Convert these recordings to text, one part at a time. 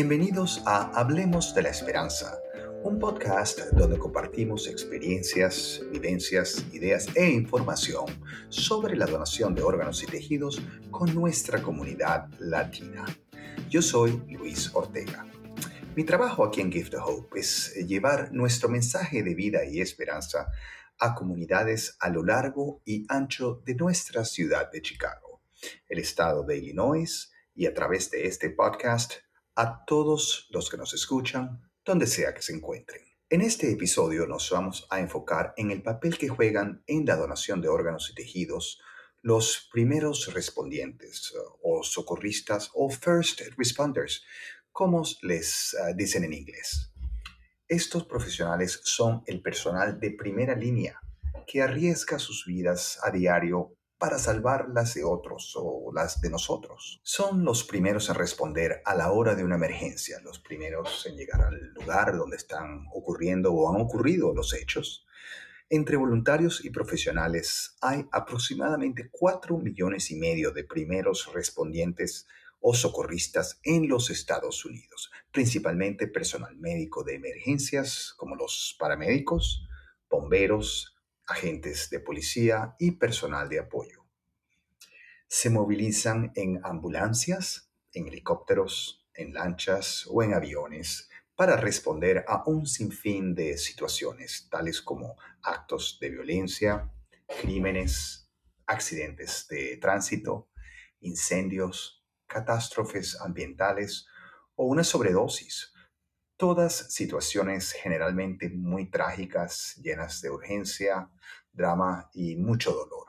Bienvenidos a Hablemos de la Esperanza, un podcast donde compartimos experiencias, vivencias, ideas e información sobre la donación de órganos y tejidos con nuestra comunidad latina. Yo soy Luis Ortega. Mi trabajo aquí en Gift of Hope es llevar nuestro mensaje de vida y esperanza a comunidades a lo largo y ancho de nuestra ciudad de Chicago, el estado de Illinois y a través de este podcast a todos los que nos escuchan, donde sea que se encuentren. En este episodio nos vamos a enfocar en el papel que juegan en la donación de órganos y tejidos los primeros respondientes o socorristas o first responders, como les ah, dicen en inglés. Estos profesionales son el personal de primera línea que arriesga sus vidas a diario para salvar las de otros o las de nosotros. Son los primeros en responder a la hora de una emergencia, los primeros en llegar al lugar donde están ocurriendo o han ocurrido los hechos. Entre voluntarios y profesionales hay aproximadamente 4 millones y medio de primeros respondientes o socorristas en los Estados Unidos, principalmente personal médico de emergencias como los paramédicos, bomberos, agentes de policía y personal de apoyo. Se movilizan en ambulancias, en helicópteros, en lanchas o en aviones para responder a un sinfín de situaciones, tales como actos de violencia, crímenes, accidentes de tránsito, incendios, catástrofes ambientales o una sobredosis Todas situaciones generalmente muy trágicas, llenas de urgencia, drama y mucho dolor.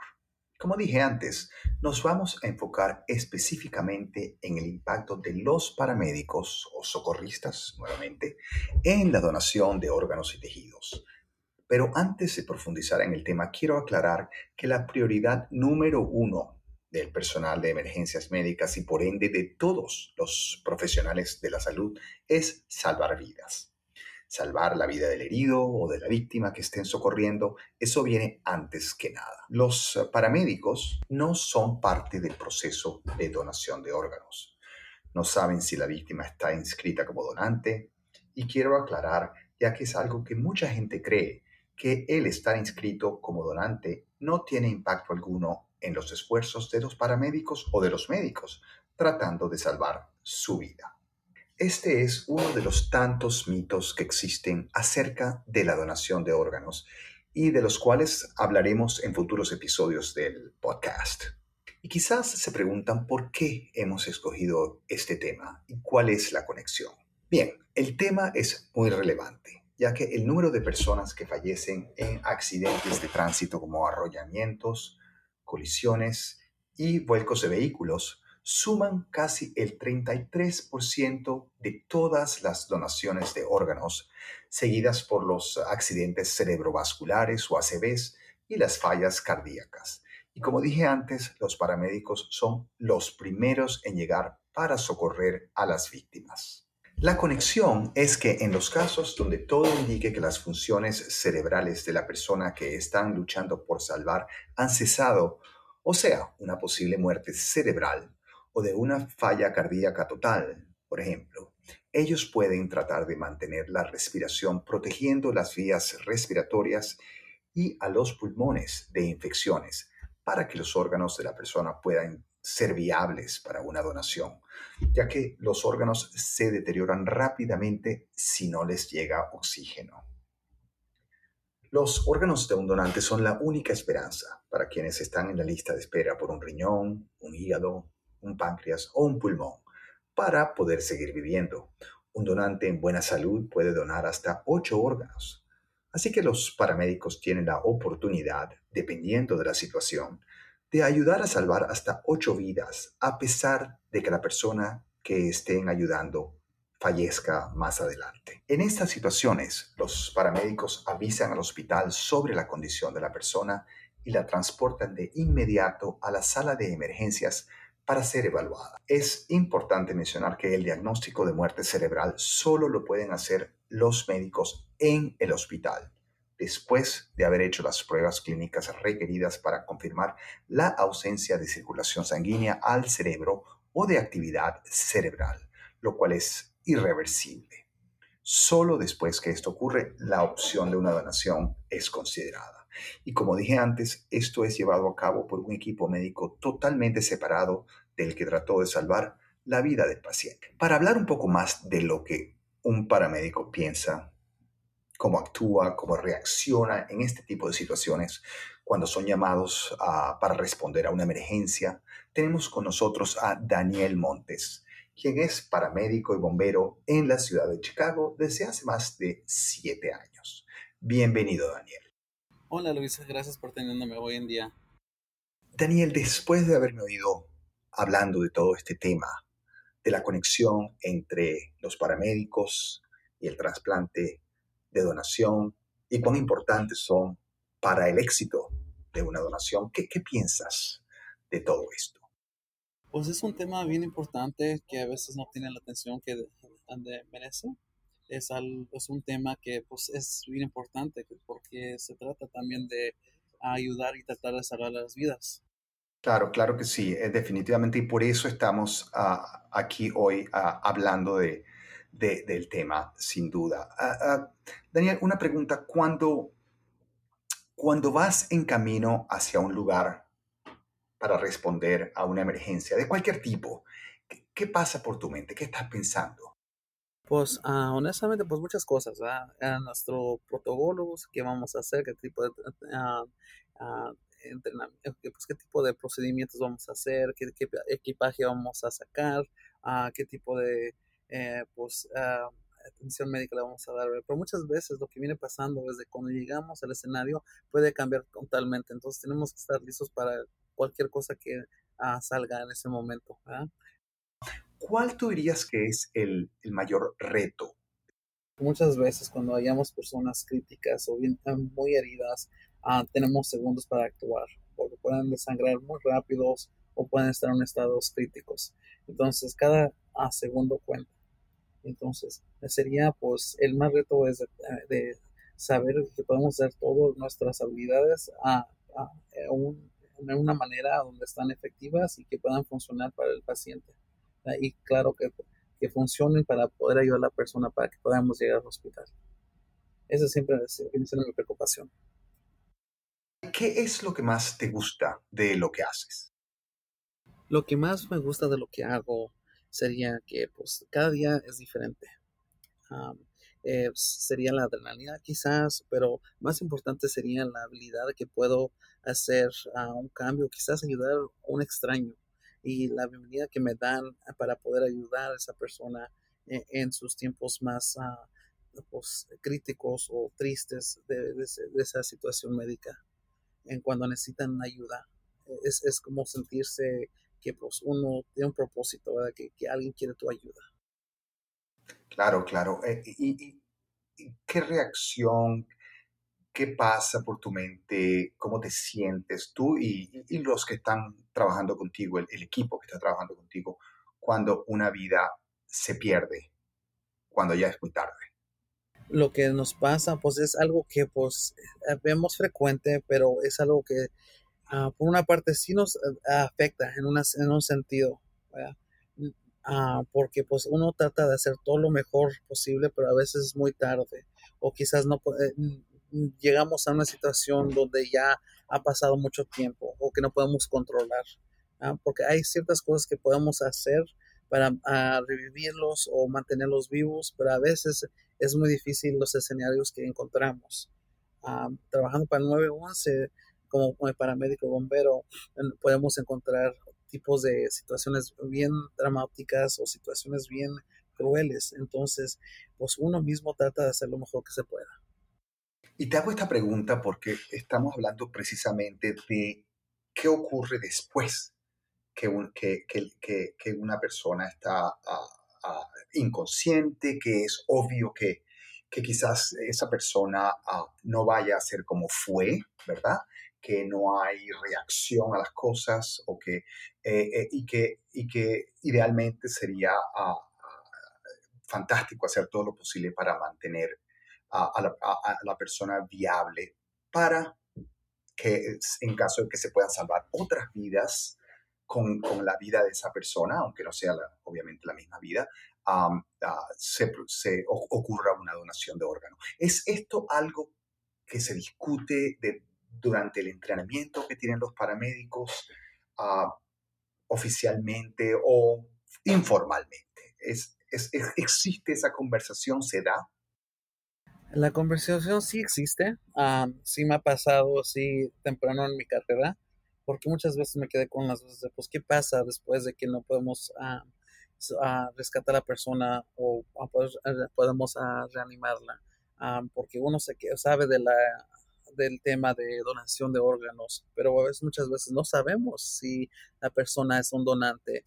Como dije antes, nos vamos a enfocar específicamente en el impacto de los paramédicos o socorristas, nuevamente, en la donación de órganos y tejidos. Pero antes de profundizar en el tema, quiero aclarar que la prioridad número uno del personal de emergencias médicas y por ende de todos los profesionales de la salud es salvar vidas. Salvar la vida del herido o de la víctima que estén socorriendo, eso viene antes que nada. Los paramédicos no son parte del proceso de donación de órganos. No saben si la víctima está inscrita como donante y quiero aclarar, ya que es algo que mucha gente cree, que el estar inscrito como donante no tiene impacto alguno en los esfuerzos de los paramédicos o de los médicos tratando de salvar su vida. Este es uno de los tantos mitos que existen acerca de la donación de órganos y de los cuales hablaremos en futuros episodios del podcast. Y quizás se preguntan por qué hemos escogido este tema y cuál es la conexión. Bien, el tema es muy relevante, ya que el número de personas que fallecen en accidentes de tránsito como arrollamientos, colisiones y vuelcos de vehículos suman casi el 33% de todas las donaciones de órganos, seguidas por los accidentes cerebrovasculares o ACVs y las fallas cardíacas. Y como dije antes, los paramédicos son los primeros en llegar para socorrer a las víctimas. La conexión es que en los casos donde todo indique que las funciones cerebrales de la persona que están luchando por salvar han cesado, o sea, una posible muerte cerebral o de una falla cardíaca total, por ejemplo, ellos pueden tratar de mantener la respiración protegiendo las vías respiratorias y a los pulmones de infecciones para que los órganos de la persona puedan ser viables para una donación, ya que los órganos se deterioran rápidamente si no les llega oxígeno. Los órganos de un donante son la única esperanza para quienes están en la lista de espera por un riñón, un hígado, un páncreas o un pulmón para poder seguir viviendo. Un donante en buena salud puede donar hasta ocho órganos. Así que los paramédicos tienen la oportunidad, dependiendo de la situación, de ayudar a salvar hasta ocho vidas, a pesar de que la persona que estén ayudando fallezca más adelante. En estas situaciones, los paramédicos avisan al hospital sobre la condición de la persona y la transportan de inmediato a la sala de emergencias para ser evaluada. Es importante mencionar que el diagnóstico de muerte cerebral solo lo pueden hacer los médicos en el hospital después de haber hecho las pruebas clínicas requeridas para confirmar la ausencia de circulación sanguínea al cerebro o de actividad cerebral, lo cual es irreversible. Solo después que esto ocurre, la opción de una donación es considerada. Y como dije antes, esto es llevado a cabo por un equipo médico totalmente separado del que trató de salvar la vida del paciente. Para hablar un poco más de lo que un paramédico piensa, cómo actúa, cómo reacciona en este tipo de situaciones cuando son llamados para responder a una emergencia, tenemos con nosotros a Daniel Montes, quien es paramédico y bombero en la ciudad de Chicago desde hace más de siete años. Bienvenido, Daniel. Hola, Luisa, gracias por teniéndome hoy en día. Daniel, después de haberme oído hablando de todo este tema, de la conexión entre los paramédicos y el trasplante de donación y cuán importantes son para el éxito de una donación. ¿Qué, qué piensas de todo esto? Pues es un tema bien importante que a veces no tiene la atención que merece. Es, es un tema que pues, es bien importante porque se trata también de ayudar y tratar de salvar las vidas. Claro, claro que sí, eh, definitivamente, y por eso estamos ah, aquí hoy ah, hablando de, del tema, sin duda. Ah, Daniel, una pregunta, cuando, cuando vas en camino hacia un lugar para responder a una emergencia de cualquier tipo, ¿qué, pasa por tu mente? ¿Qué estás pensando? Pues honestamente, pues muchas cosas. ¿verdad? nuestro protocolo, qué vamos a hacer, qué tipo de entrenamiento, pues, qué tipo de procedimientos vamos a hacer, qué, equipaje vamos a sacar, qué tipo de eh, pues, atención médica le vamos a dar. Pero muchas veces lo que viene pasando desde cuando llegamos al escenario puede cambiar totalmente. Entonces tenemos que estar listos para cualquier cosa que ah, salga en ese momento. ¿Cuál tú dirías que es el, el mayor reto muchas veces cuando hayamos personas críticas o bien muy heridas Ah, tenemos segundos para actuar, porque pueden desangrar muy rápidos o pueden estar en estados críticos. Entonces, cada ah, segundo cuenta. Entonces, sería, pues, el más reto es de, saber que podemos hacer todas nuestras habilidades a, de una manera donde están efectivas y que puedan funcionar para el paciente. Y claro que, que funcionen para poder ayudar a la persona para que podamos llegar al hospital. Esa siempre es, es mi preocupación. ¿qué es lo que más te gusta de lo que haces? Lo que más me gusta de lo que hago sería que pues cada día es diferente. Eh, sería la adrenalina quizás, pero más importante sería la habilidad que puedo hacer a un cambio, quizás ayudar a un extraño y la bienvenida que me dan para poder ayudar a esa persona e, en, sus tiempos más ah, pues, críticos o tristes de esa situación médica en cuando necesitan ayuda. Es, es como sentirse que pues, uno tiene un propósito, ¿verdad? Que, que alguien quiere tu ayuda. Claro, claro. Eh, y, qué reacción, qué pasa por tu mente? ¿Cómo te sientes tú y, y los que están trabajando contigo, el, el, equipo que está trabajando contigo, cuando una vida se pierde, cuando ya es muy tarde? lo que nos pasa, pues es algo que pues eh, vemos frecuente, pero es algo que ah, por una parte sí nos eh, afecta en, una, en un sentido, uh, porque pues uno trata de hacer todo lo mejor posible, pero a veces es muy tarde, o quizás no eh, llegamos a una situación donde ya ha pasado mucho tiempo o que no podemos controlar, porque hay ciertas cosas que podemos hacer para ah, revivirlos o mantenerlos vivos, pero a veces es muy difícil los escenarios que encontramos. Trabajando para el 911 como, como paramédico bombero, podemos encontrar tipos de situaciones bien dramáticas o situaciones bien crueles. Entonces, pues uno mismo trata de hacer lo mejor que se pueda. Y te hago esta pregunta porque estamos hablando precisamente de qué ocurre después que, que, que, una persona está ah, ah, inconsciente, que es obvio que, que quizás esa persona ah, no vaya a ser como fue, ¿verdad? Que no hay reacción a las cosas o que, eh, eh, y, que, y que idealmente sería fantástico hacer todo lo posible para mantener a la, la, persona viable para que en caso de que se puedan salvar otras vidas, con, con, la vida de esa persona, aunque no sea obviamente la misma vida, se, se, ocurra una donación de órgano. ¿Es esto algo que se discute de, durante el entrenamiento que tienen los paramédicos oficialmente o informalmente? ¿Es, es, ¿Existe esa conversación? ¿Se da? La conversación sí existe, sí me ha pasado así temprano en mi carrera, porque muchas veces me quedé con las dudas de, pues, ¿qué pasa después de que no podemos rescatar a la persona o podemos reanimarla? porque uno se, sabe de la, del tema de donación de órganos, pero a veces, muchas veces no sabemos si la persona es un donante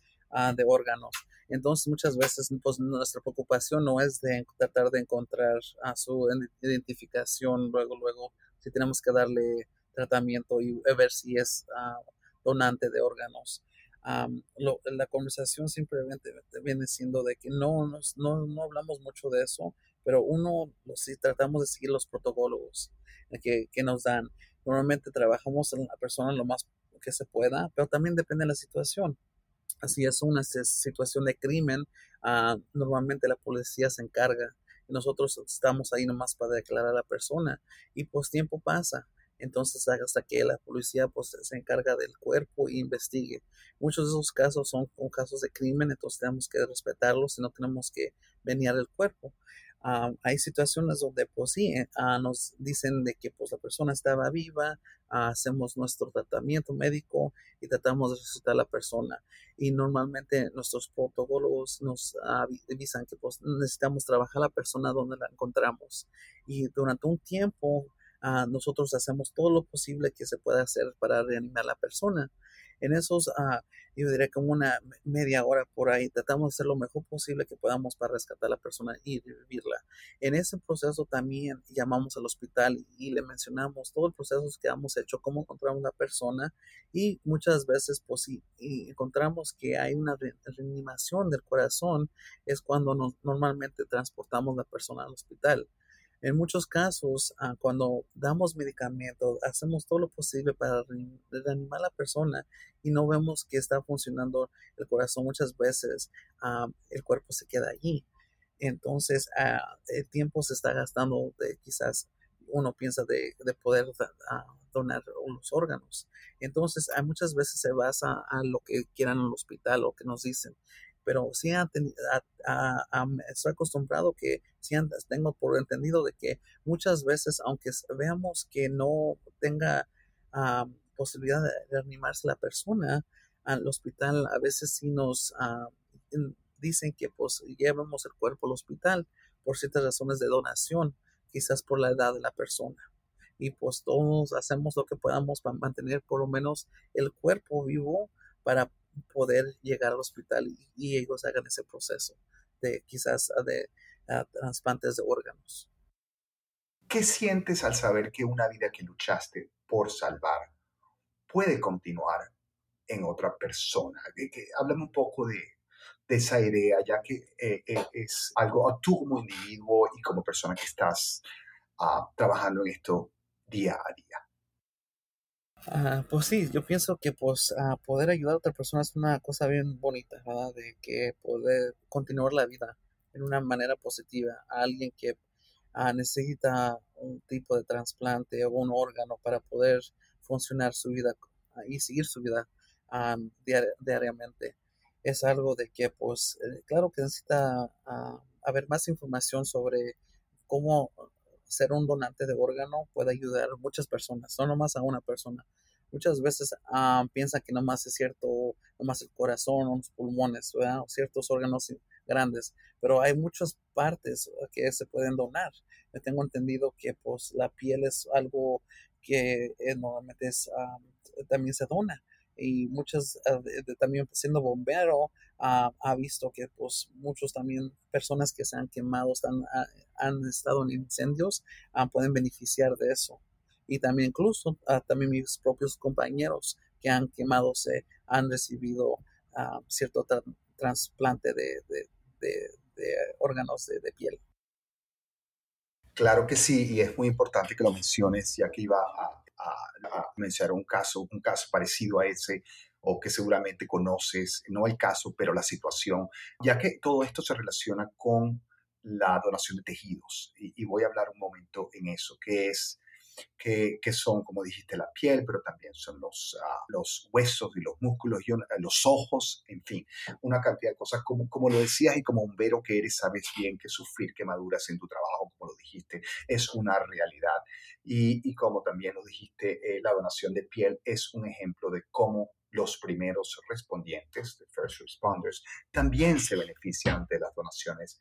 de órganos. Entonces muchas veces pues, nuestra preocupación no es de tratar de encontrar a su identificación luego, luego, si tenemos que darle tratamiento y ver si es ah, donante de órganos. la conversación simplemente viene siendo de que no, no, no hablamos mucho de eso, pero uno, si tratamos de seguir los protocolos que, que nos dan. Normalmente trabajamos en la persona lo más que se pueda, pero también depende de la situación. Así es una situación de crimen, ah, normalmente la policía se encarga. Nosotros estamos ahí nomás para declarar a la persona y pues tiempo pasa. Entonces hasta que la policía pues se encarga del cuerpo e investigue. Muchos de esos casos son, son casos de crimen, entonces tenemos que respetarlos y no tenemos que venir el cuerpo. Ah, hay situaciones donde pues sí, ah, nos dicen de que pues la persona estaba viva, ah, hacemos nuestro tratamiento médico y tratamos de resucitar a la persona. Y normalmente nuestros protocolos nos avisan que pues necesitamos trabajar a la persona donde la encontramos. Y durante un tiempo nosotros hacemos todo lo posible que se pueda hacer para reanimar a la persona. En esos, uh, yo diría como una media hora por ahí, tratamos de hacer lo mejor posible que podamos para rescatar a la persona y revivirla. En ese proceso también llamamos al hospital y le mencionamos todo el proceso que hemos hecho, cómo encontramos una persona y muchas veces pues si encontramos que hay una reanimación del corazón, es cuando normalmente transportamos la persona al hospital. En muchos casos, ah, cuando damos medicamento, hacemos todo lo posible para reanimar a la persona y no vemos que está funcionando el corazón. Muchas veces ah, el cuerpo se queda allí. Entonces, ah, el tiempo se está gastando de quizás uno piensa de, poder donar los órganos. Entonces, hay muchas veces se basa a lo que quieran en el hospital o que nos dicen pero sí estoy acostumbrado que sí tengo por entendido de que muchas veces, aunque veamos que no tenga posibilidad de reanimarse la persona al hospital, a veces sí nos dicen que pues llevemos el cuerpo al hospital por ciertas razones de donación, quizás por la edad de la persona. Y pues todos hacemos lo que podamos para mantener por lo menos el cuerpo vivo para poder llegar al hospital y, ellos hagan ese proceso de quizás ah, de uh, trasplantes de órganos. ¿Qué sientes al saber que una vida que luchaste por salvar puede continuar en otra persona? Que, háblame un poco de, esa idea, ya que eh, eh, es algo tú como individuo y como persona que estás trabajando en esto día a día. Ah, pues sí, yo pienso que pues poder ayudar a otra persona es una cosa bien bonita, ¿verdad? De que poder continuar la vida en una manera positiva a alguien que ah, necesita un tipo de trasplante o un órgano para poder funcionar su vida ah, y seguir su vida diariamente. Es algo de que pues eh, claro que necesita haber más información sobre cómo ser un donante de órgano puede ayudar a muchas personas, no nomás a una persona. Muchas veces ah, piensan que nomás es cierto, nomás el corazón los pulmones, ciertos órganos grandes, pero hay muchas partes que se pueden donar. Me tengo entendido que pues la piel es algo que eh, normalmente es, ah, también se dona y muchas ah, también siendo bombero ha visto que pues muchos también personas que se han quemado están, han estado en incendios pueden beneficiar de eso y también incluso también mis propios compañeros que han quemado se han recibido cierto trasplante de, órganos de, piel. Claro que sí, y es muy importante que lo menciones, ya que iba a, a mencionar un caso, un caso parecido a ese o que seguramente conoces, no el caso, pero la situación, ya que todo esto se relaciona con la donación de tejidos. Y, voy a hablar un momento en eso, que es que, son, como dijiste, la piel, pero también son los, ah, los huesos y los músculos y los ojos, en fin, una cantidad de cosas. Como, como lo decías y como bombero que eres, sabes bien que sufrir quemaduras en tu trabajo, como lo dijiste, es una realidad. Y, y como también lo dijiste, eh, la donación de piel es un ejemplo de cómo los primeros respondientes, the first responders, también se benefician de las donaciones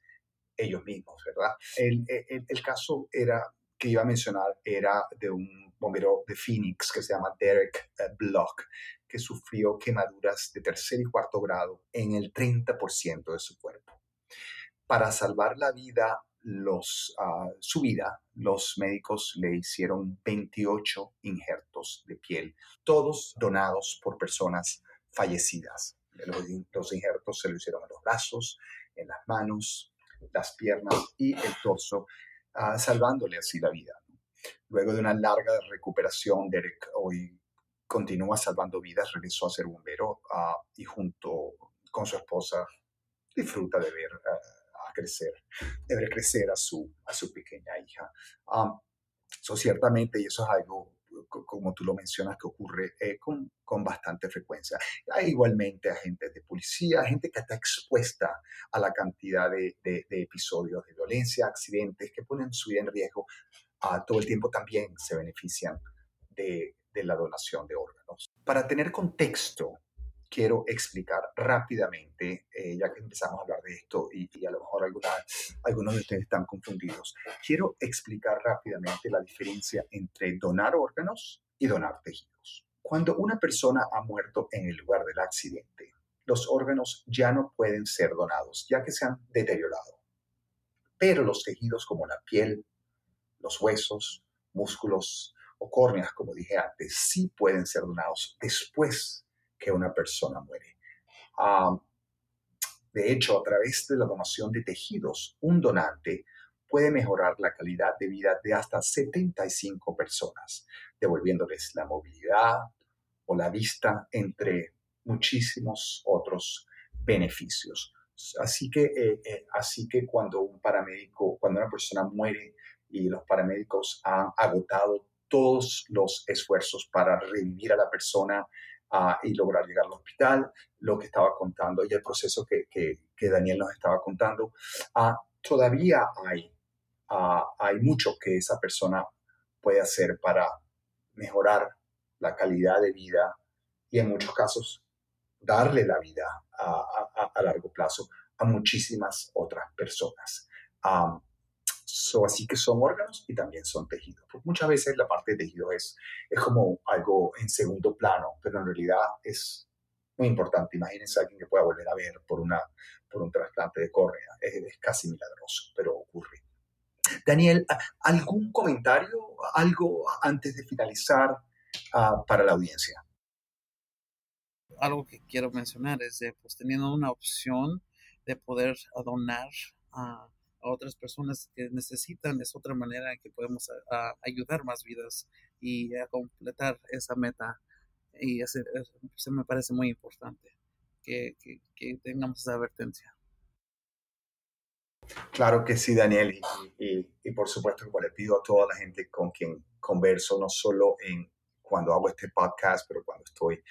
ellos mismos, ¿verdad? El, el, el, caso era que iba a mencionar era de un bombero de Phoenix que se llama Derek eh, Block, que sufrió quemaduras de tercer y cuarto grado en el 30% de su cuerpo. Para salvar la vida, los, ah, su vida, los médicos le hicieron 28 injertos de piel, todos donados por personas fallecidas. Los, injertos se lo hicieron en los brazos, en las manos, las piernas y el torso, ah, salvándole así la vida. Luego de una larga recuperación, Derek hoy continúa salvando vidas, regresó a ser bombero ah, y junto con su esposa disfruta de ver a crecer, de ver crecer a su, a su pequeña hija. eso ciertamente, y eso es algo como tú lo mencionas, que ocurre eh, con, con, bastante frecuencia. Hay igualmente agentes de policía, gente que está expuesta a la cantidad de, de, episodios de violencia, accidentes que ponen su vida en riesgo. a todo el tiempo también se benefician de, de la donación de órganos. Para tener contexto, quiero explicar rápidamente, eh, ya que empezamos a hablar de esto y, y a lo mejor algunos de ustedes están confundidos, quiero explicar rápidamente la diferencia entre donar órganos y donar tejidos. Cuando una persona ha muerto en el lugar del accidente, los órganos ya no pueden ser donados, ya que se han deteriorado. Pero los tejidos como la piel, los huesos, músculos o córneas, como dije antes, sí pueden ser donados después que una persona muere. de hecho, a través de la donación de tejidos, un donante puede mejorar la calidad de vida de hasta 75 personas, devolviéndoles la movilidad o la vista, entre muchísimos otros beneficios. Así que, eh, eh, así que cuando un paramédico, cuando una persona muere y los paramédicos han agotado todos los esfuerzos para revivir a la persona y lograr llegar al hospital, lo que estaba contando y el proceso que, que, Daniel nos estaba contando. Uh, todavía hay, hay mucho que esa persona puede hacer para mejorar la calidad de vida y en muchos casos darle la vida a, a, largo plazo a muchísimas otras personas así que son órganos y también son tejidos. muchas veces la parte de tejido es, es como algo en segundo plano, pero en realidad es muy importante. Imagínense a alguien que pueda volver a ver por, una, por un trasplante de córnea. Es, casi milagroso, pero ocurre. Daniel, ¿algún comentario, algo antes de finalizar ah, para la audiencia? Algo que quiero mencionar es de, pues, teniendo una opción de poder donar a a otras personas que necesitan, es otra manera en que podemos ayudar más vidas y a completar esa meta. Y eso me parece muy importante, que, tengamos esa advertencia. Claro que sí, Daniel, y, y, por supuesto, como le pido a toda la gente con quien converso, no solo en cuando hago este podcast, pero cuando estoy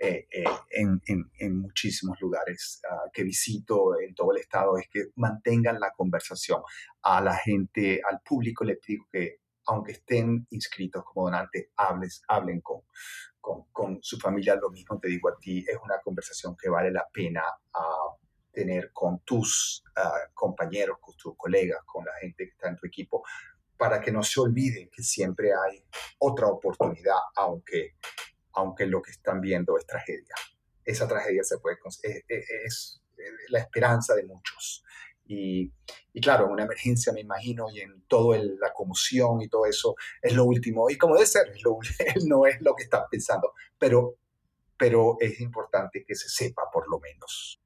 eh, eh, en, en, muchísimos lugares ah, que visito en todo el estado, es que mantengan la conversación. A la gente, al público les digo que aunque estén inscritos como donantes, hables, hablen con, con, con, su familia. Lo mismo te digo a ti, es una conversación que vale la pena uh, tener con tus uh, compañeros, con tus colegas, con la gente que está en tu equipo, para que no se olviden que siempre hay otra oportunidad, aunque, aunque lo que están viendo es tragedia. Esa tragedia se puede, es, es, la esperanza de muchos. Y, y, claro, una emergencia me imagino y en toda la conmoción y todo eso es lo último. Y como debe ser, no es lo que están pensando, pero, pero es importante que se sepa por lo menos.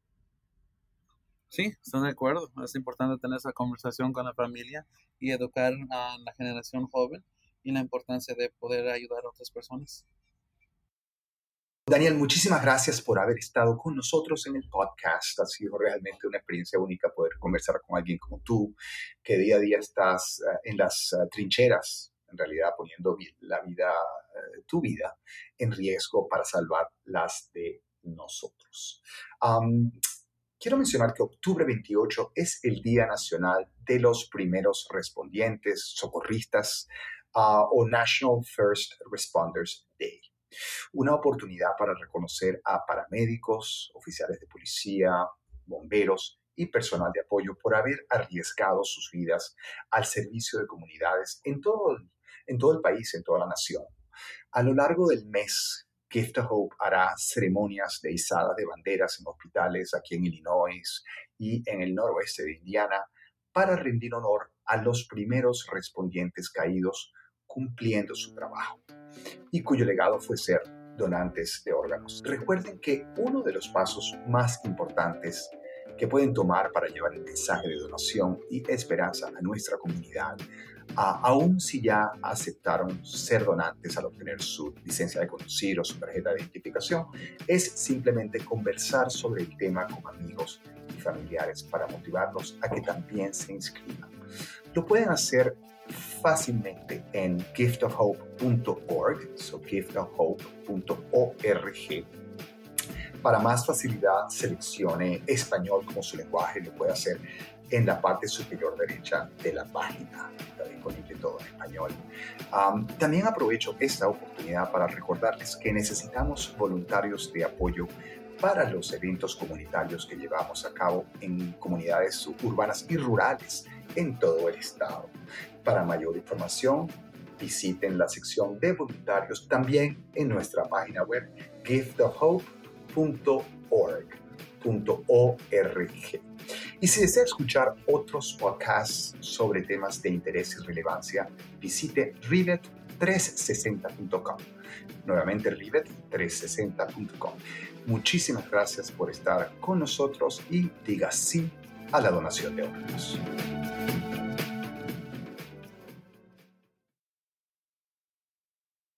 Sí, estoy de acuerdo. Es importante tener esa conversación con la familia y educar a la generación joven y la importancia de poder ayudar a otras personas. Daniel, muchísimas gracias por haber estado con nosotros en el podcast. Ha sido realmente una experiencia única poder conversar con alguien como tú, que día a día estás eh, en las eh, trincheras, en realidad poniendo la vida, eh, tu vida, en riesgo para salvar las de nosotros. quiero mencionar que octubre 28 es el Día Nacional de los Primeros Respondientes, Socorristas ah, o National First Responders Day una oportunidad para reconocer a paramédicos, oficiales de policía, bomberos y personal de apoyo por haber arriesgado sus vidas al servicio de comunidades en todo, el país, en toda la nación. A lo largo del mes, Gift of Hope hará ceremonias de izada de banderas en hospitales aquí en Illinois y en el noroeste de Indiana para rendir honor a los primeros respondientes caídos cumpliendo su trabajo y cuyo legado fue ser donantes de órganos. Recuerden que uno de los pasos más importantes que pueden tomar para llevar el mensaje de donación y esperanza a nuestra comunidad, aun si ya aceptaron ser donantes al obtener su licencia de conducir o su tarjeta de identificación, es simplemente conversar sobre el tema con amigos y familiares para motivarlos a que también se inscriban. Lo pueden hacer fácilmente en giftofhope.org, so giftofhope.org. Para más facilidad, seleccione español como su lenguaje, lo puede hacer en la parte superior derecha de la página. Está disponible todo en español. también aprovecho esta oportunidad para recordarles que necesitamos voluntarios de apoyo para los eventos comunitarios que llevamos a cabo en comunidades urbanas y rurales en todo el estado. Para mayor información, visiten la sección de voluntarios también en nuestra página web givethehope.org. Y si desea escuchar otros podcasts sobre temas de interés y relevancia, visite rivet360.com. Nuevamente rivet360.com. Muchísimas gracias por estar con nosotros y diga sí a la donación de órganos.